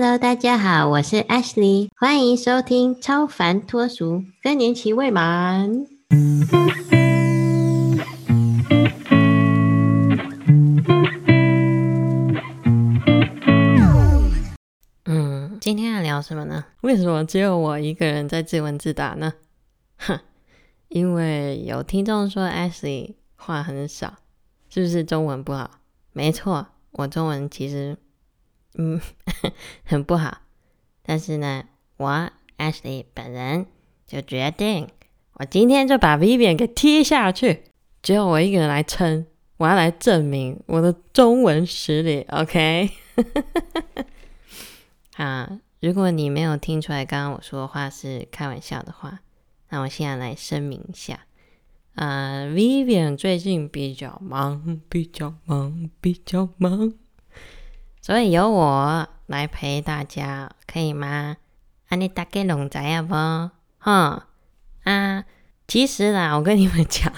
Hello，大家好，我是 Ashley，欢迎收听《超凡脱俗》，更年期未满。嗯，今天要聊什么呢？为什么只有我一个人在自问自答呢？哼，因为有听众说 Ashley 话很少，是不是中文不好？没错，我中文其实。嗯，很不好。但是呢，我 Ashley 本人就决定，我今天就把 Vivian 给踢下去。只有我一个人来撑，我要来证明我的中文实力。OK？啊，如果你没有听出来刚刚我说的话是开玩笑的话，那我现在来声明一下。啊，Vivian 最近比较忙，比较忙，比较忙。所以由我来陪大家，可以吗？啊，你大概拢知啊不？哈啊，其实啦，我跟你们讲，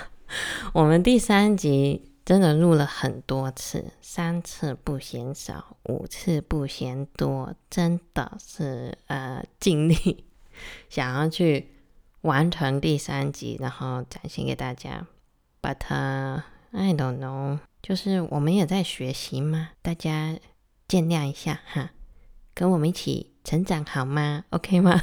我们第三集真的录了很多次，三次不嫌少，五次不嫌多，真的是呃尽力想要去完成第三集，然后展现给大家。But I don't know，就是我们也在学习嘛，大家。见谅一下哈，跟我们一起成长好吗？OK 吗？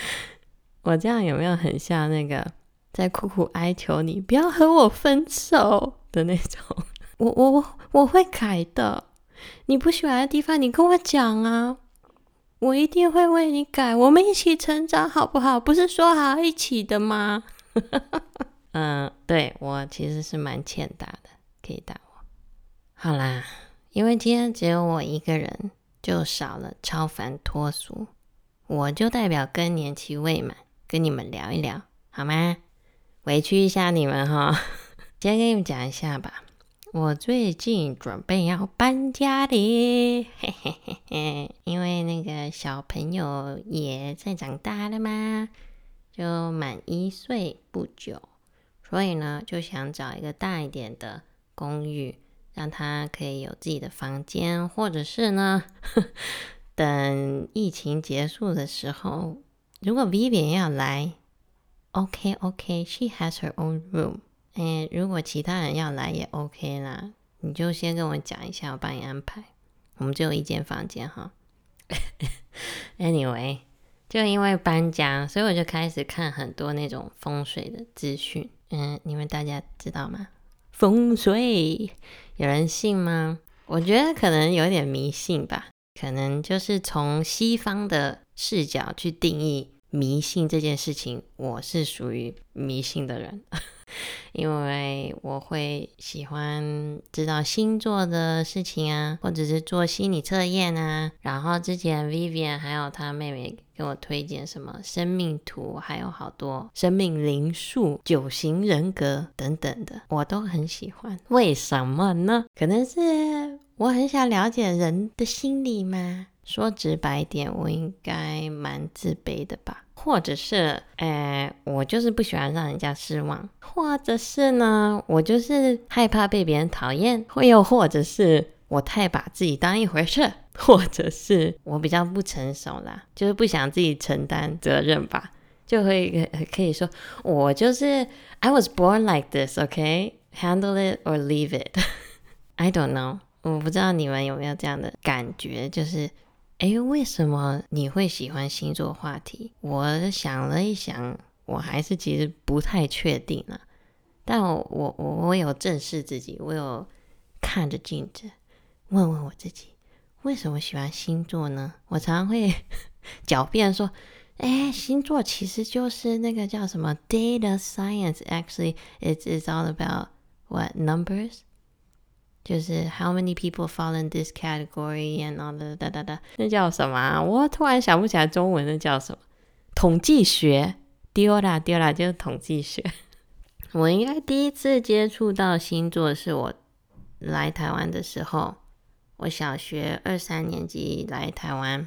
我这样有没有很像那个在苦苦哀求你不要和我分手的那种？我我我我会改的。你不喜欢的地方，你跟我讲啊，我一定会为你改。我们一起成长好不好？不是说好一起的吗？嗯，对我其实是蛮欠打的，可以打我。好啦。因为今天只有我一个人，就少了超凡脱俗，我就代表更年期未满跟你们聊一聊，好吗？委屈一下你们哈，先跟你们讲一下吧。我最近准备要搬家的，嘿嘿嘿嘿，因为那个小朋友也在长大了嘛，就满一岁不久，所以呢，就想找一个大一点的公寓。让他可以有自己的房间，或者是呢，等疫情结束的时候，如果 Vivian 要来，OK OK，She has her own room。哎，如果其他人要来也 OK 啦，你就先跟我讲一下，我帮你安排。我们只有一间房间哈。Anyway，就因为搬家，所以我就开始看很多那种风水的资讯。嗯，你们大家知道吗？风水。有人信吗？我觉得可能有点迷信吧，可能就是从西方的视角去定义迷信这件事情。我是属于迷信的人。因为我会喜欢知道星座的事情啊，或者是做心理测验啊。然后之前 Vivian 还有他妹妹给我推荐什么生命图，还有好多生命灵数、九型人格等等的，我都很喜欢。为什么呢？可能是我很想了解人的心理吗？说直白点，我应该蛮自卑的吧。或者是，诶，我就是不喜欢让人家失望，或者是呢，我就是害怕被别人讨厌，会又或者是我太把自己当一回事，或者是我比较不成熟啦，就是不想自己承担责任吧，就会可以说我就是 I was born like this，OK，handle it or leave it，I don't know，我不知道你们有没有这样的感觉，就是。哎，为什么你会喜欢星座话题？我想了一想，我还是其实不太确定了。但我我我有正视自己，我有看着镜子，问问我自己，为什么喜欢星座呢？我常常会 狡辩说，哎，星座其实就是那个叫什么 data science，actually it's it's all about what numbers。就是 how many people fall in this category and all the 哒哒哒，那叫什么？我突然想不起来中文那叫什么？统计学，丢啦丢啦，就是统计学。我应该第一次接触到星座是我来台湾的时候，我小学二三年级来台湾。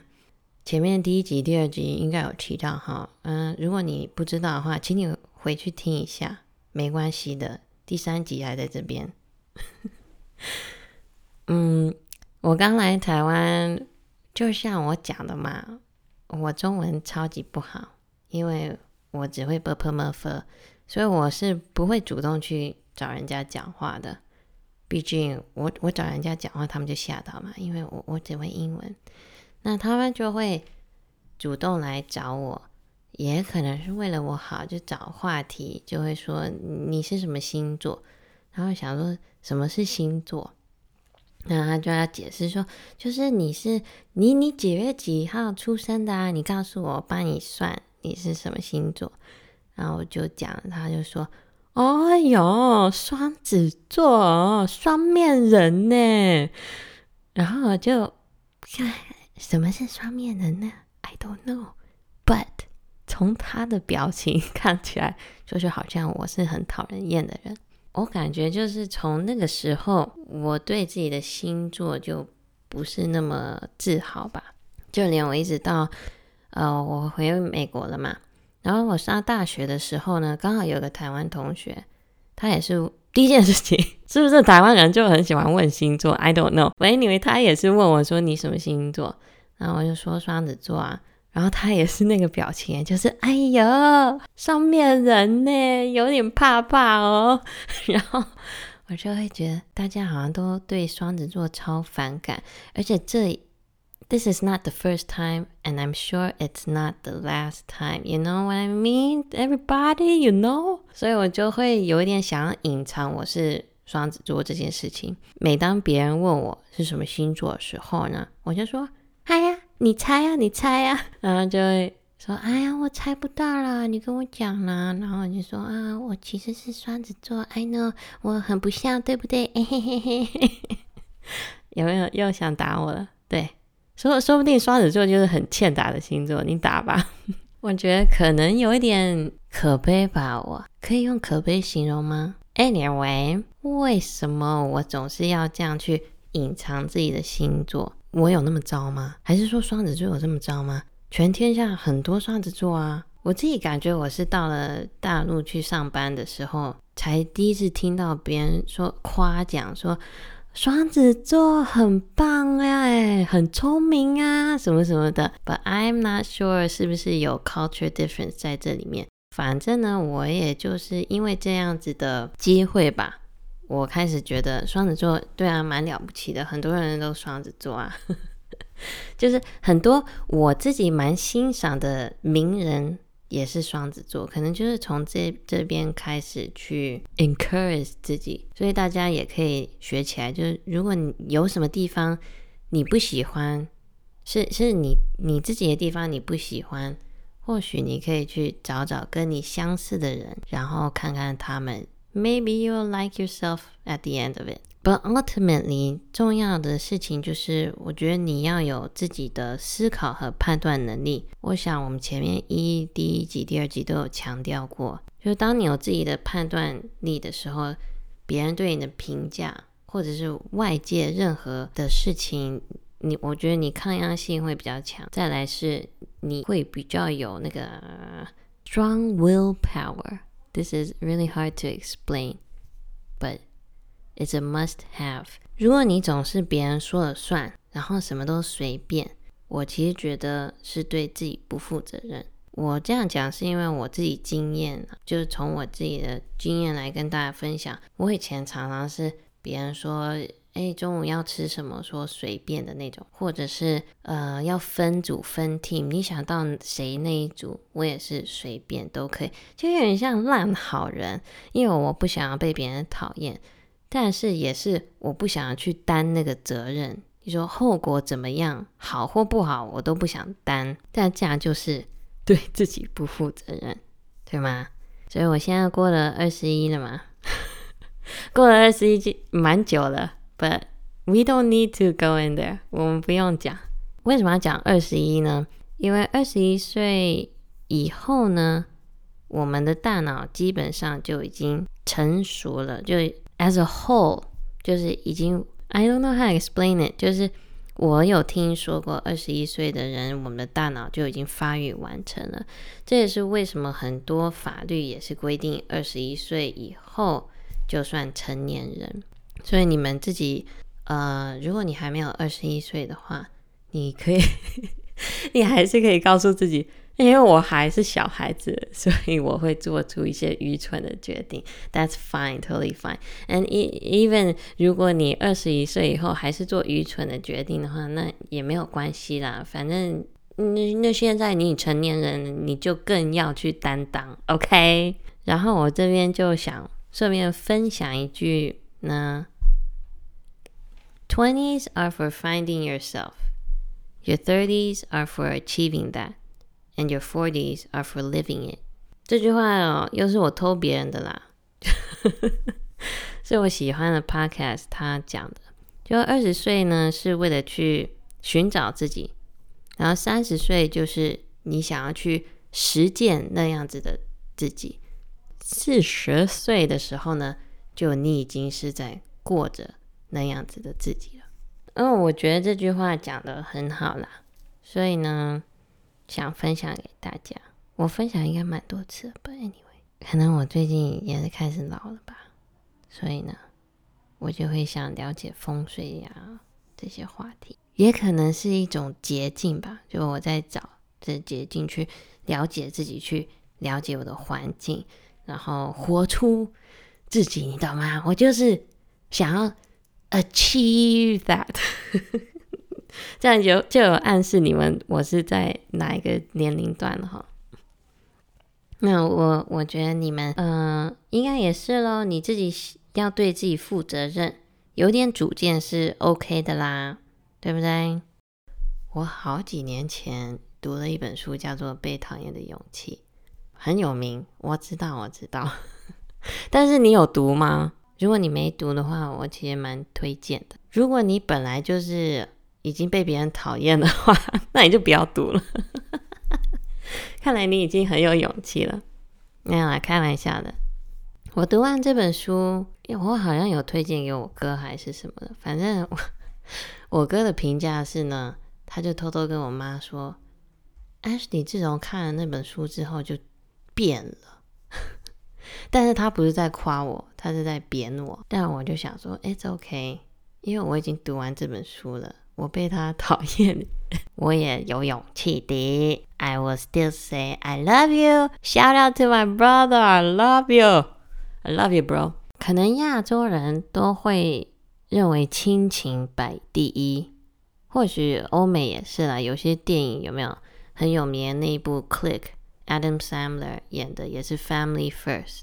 前面第一集、第二集应该有提到哈，嗯，如果你不知道的话，请你回去听一下，没关系的。第三集还在这边。嗯，我刚来台湾就像我讲的嘛，我中文超级不好，因为我只会 b p m f，所以我是不会主动去找人家讲话的。毕竟我我找人家讲话，他们就吓到嘛，因为我我只会英文，那他们就会主动来找我，也可能是为了我好，就找话题，就会说你是什么星座，然后想说什么是星座，那他就要解释说，就是你是你你几月几号出生的啊？你告诉我，帮你算你是什么星座，然后我就讲，他就说。哦呦，双子座，双面人呢？然后我就看什么是双面人呢？I don't know，but 从他的表情 看起来，就是好像我是很讨人厌的人。我感觉就是从那个时候，我对自己的星座就不是那么自豪吧。就连我一直到呃，我回美国了嘛。然后我上大学的时候呢，刚好有个台湾同学，他也是第一件事情，是不是台湾人就很喜欢问星座？I don't know。我以为他也是问我说你什么星座，然后我就说双子座啊，然后他也是那个表情，就是哎呦，上面人呢，有点怕怕哦。然后我就会觉得大家好像都对双子座超反感，而且这。This is not the first time, and I'm sure it's not the last time. You know what I mean, everybody? You know? 所以我就会有一点想要隐藏我是双子座这件事情。每当别人问我是什么星座的时候呢，我就说：“哎呀，你猜呀，你猜呀。”然后就会说：“哎呀，我猜不到啦，你跟我讲啦。”然后我就说：“啊，我其实是双子座。I know，我很不像，对不对？”嘿嘿嘿嘿，有没有又想打我了？对。说说不定双子座就是很欠打的星座，你打吧。我觉得可能有一点可悲吧，我可以用可悲形容吗？Anyway，为什么我总是要这样去隐藏自己的星座？我有那么糟吗？还是说双子座有这么糟吗？全天下很多双子座啊，我自己感觉我是到了大陆去上班的时候，才第一次听到别人说夸奖说。双子座很棒哎，很聪明啊，什么什么的。But I'm not sure 是不是有 culture difference 在这里面。反正呢，我也就是因为这样子的机会吧，我开始觉得双子座对啊，蛮了不起的。很多人都双子座啊，就是很多我自己蛮欣赏的名人。也是双子座，可能就是从这这边开始去 encourage 自己，所以大家也可以学起来。就是如果你有什么地方你不喜欢，是是你你自己的地方你不喜欢，或许你可以去找找跟你相似的人，然后看看他们，maybe you'll like yourself at the end of it。But ultimately，重要的事情就是，我觉得你要有自己的思考和判断能力。我想我们前面一第一集、第二集都有强调过，就是当你有自己的判断力的时候，别人对你的评价或者是外界任何的事情，你我觉得你抗压性会比较强。再来是你会比较有那个 strong willpower。This is really hard to explain, but It's a must have。如果你总是别人说了算，然后什么都随便，我其实觉得是对自己不负责任。我这样讲是因为我自己经验，就是从我自己的经验来跟大家分享。我以前常常是别人说，哎，中午要吃什么，说随便的那种，或者是呃要分组分 team，你想到谁那一组，我也是随便都可以，就有点像烂好人，因为我不想要被别人讨厌。但是也是我不想要去担那个责任，你说后果怎么样，好或不好，我都不想担。但这样就是 对自己不负责任，对吗？所以我现在过了二十一了嘛，过了二十一就蛮久了。But we don't need to go in there，我们不用讲。为什么要讲二十一呢？因为二十一岁以后呢，我们的大脑基本上就已经成熟了，就。As a whole，就是已经，I don't know how to explain it。就是我有听说过，二十一岁的人，我们的大脑就已经发育完成了。这也是为什么很多法律也是规定，二十一岁以后就算成年人。所以你们自己，呃，如果你还没有二十一岁的话，你可以，你还是可以告诉自己。因为我还是小孩子，所以我会做出一些愚蠢的决定。That's fine, totally fine. And even 如果你二十一岁以后还是做愚蠢的决定的话，那也没有关系啦。反正那那现在你成年人，你就更要去担当，OK？然后我这边就想顺便分享一句呢：Twenties are for finding yourself. Your thirties are for achieving that. And your forties are for living it。这句话哦，又是我偷别人的啦，是我喜欢的 podcast 他讲的。就二十岁呢，是为了去寻找自己；然后三十岁就是你想要去实践那样子的自己；四十岁的时候呢，就你已经是在过着那样子的自己了。嗯，我觉得这句话讲的很好啦，所以呢。想分享给大家，我分享应该蛮多次了不 anyway，可能我最近也是开始老了吧，所以呢，我就会想了解风水呀这些话题，也可能是一种捷径吧，就我在找这捷径去了解自己，去了解我的环境，然后活出自己，你懂吗？我就是想要 achieve that。这样就就有暗示你们我是在哪一个年龄段了哈。那我我觉得你们嗯应该也是咯，你自己要对自己负责任，有点主见是 OK 的啦，对不对？我好几年前读了一本书，叫做《被讨厌的勇气》，很有名，我知道我知道。但是你有读吗？如果你没读的话，我其实蛮推荐的。如果你本来就是已经被别人讨厌的话，那你就不要读了。看来你已经很有勇气了。没有啦，开玩笑的。我读完这本书，我好像有推荐给我哥还是什么的。反正我 我哥的评价是呢，他就偷偷跟我妈说：“Ashley 自从看了那本书之后就变了。”但是他不是在夸我，他是在贬我。但我就想说：“It's OK，因为我已经读完这本书了。”我被他讨厌，我也有勇气的。I will still say I love you. Shout out to my brother. I love you. I love you, bro. 可能亚洲人都会认为亲情摆第一，或许欧美也是啦。有些电影有没有很有名的那一部《Click》，Adam Sandler 演的也是 Family First。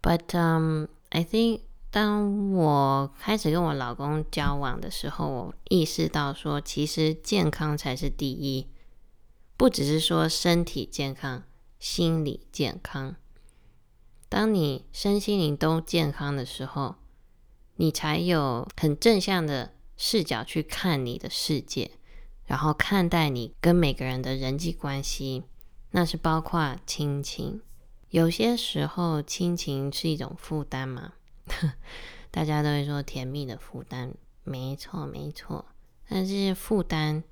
But um, I think 当我开始跟我老公交往的时候，我意识到说，其实健康才是第一，不只是说身体健康，心理健康。当你身心灵都健康的时候，你才有很正向的视角去看你的世界，然后看待你跟每个人的人际关系，那是包括亲情。有些时候，亲情是一种负担嘛。大家都会说甜蜜的负担，没错没错。但这些负担，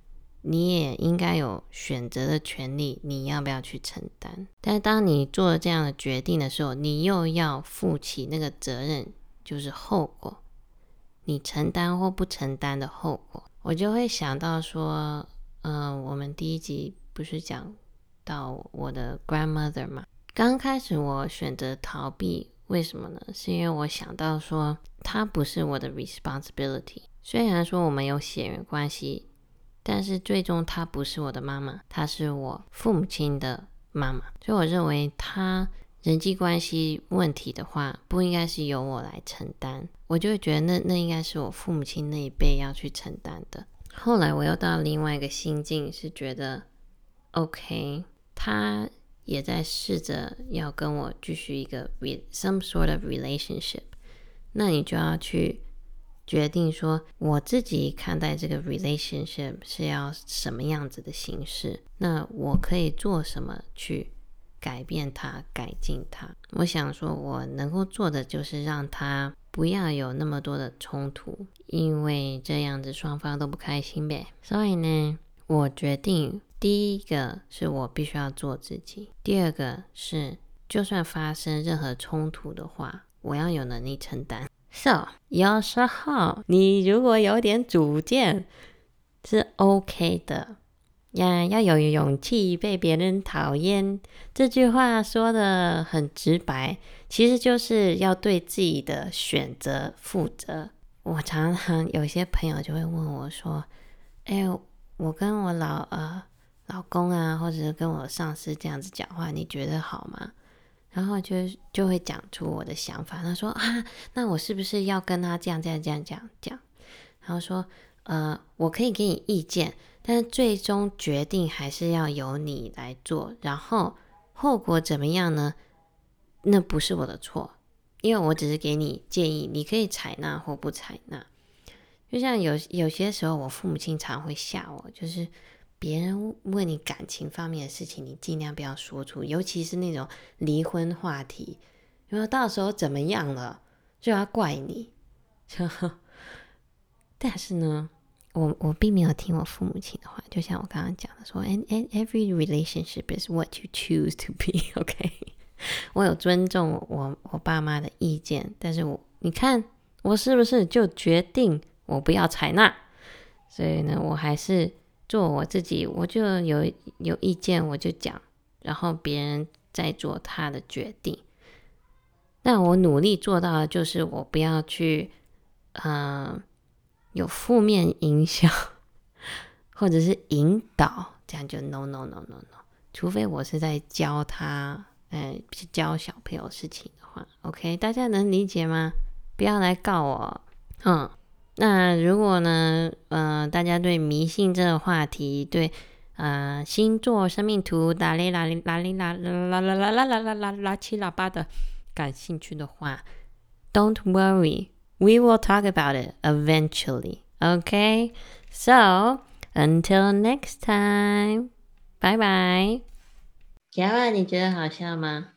你也应该有选择的权利，你要不要去承担？但当你做了这样的决定的时候，你又要负起那个责任，就是后果。你承担或不承担的后果，我就会想到说，嗯，我们第一集不是讲到我的 grandmother 嘛？刚开始我选择逃避。为什么呢？是因为我想到说，她不是我的 responsibility。虽然说我们有血缘关系，但是最终她不是我的妈妈，她是我父母亲的妈妈。所以我认为，她人际关系问题的话，不应该是由我来承担。我就会觉得，那那应该是我父母亲那一辈要去承担的。后来我又到另外一个心境，是觉得 OK，他。也在试着要跟我继续一个 some sort of relationship，那你就要去决定说，我自己看待这个 relationship 是要什么样子的形式，那我可以做什么去改变它、改进它？我想说，我能够做的就是让他不要有那么多的冲突，因为这样子双方都不开心呗。所以呢，我决定。第一个是我必须要做自己，第二个是就算发生任何冲突的话，我要有能力承担。So，有时候你如果有点主见，是 OK 的呀。要有勇气被别人讨厌，这句话说的很直白，其实就是要对自己的选择负责。我常常有些朋友就会问我说：“哎，我跟我老呃老公啊，或者是跟我上司这样子讲话，你觉得好吗？”然后就就会讲出我的想法。他说：“ 啊，那我是不是要跟他这样这样这样讲讲？”然后说：“呃，我可以给你意见，但最终决定还是要由你来做。然后后果怎么样呢？那不是我的错。”因为我只是给你建议，你可以采纳或不采纳。就像有有些时候，我父母亲常会吓我，就是别人问你感情方面的事情，你尽量不要说出，尤其是那种离婚话题，因为到时候怎么样了就要怪你。但是呢，我我并没有听我父母亲的话，就像我刚刚讲的说，and and every relationship is what you choose to be，OK。我有尊重我我爸妈的意见，但是我你看我是不是就决定我不要采纳？所以呢，我还是做我自己，我就有有意见我就讲，然后别人再做他的决定。那我努力做到的就是我不要去，嗯，有负面影响或者是引导，这样就 no no no no no，除非我是在教他。哎，教小朋友事情的话，OK，大家能理解吗？不要来告我。嗯，那如果呢，嗯，大家对迷信这个话题，对，呃，星座、生命图、拉哩拉哩拉哩拉拉拉拉拉拉拉拉拉七拉八的感兴趣的话，Don't worry，we will talk about it eventually。OK，so until next time，拜拜。小万，你觉得好笑吗？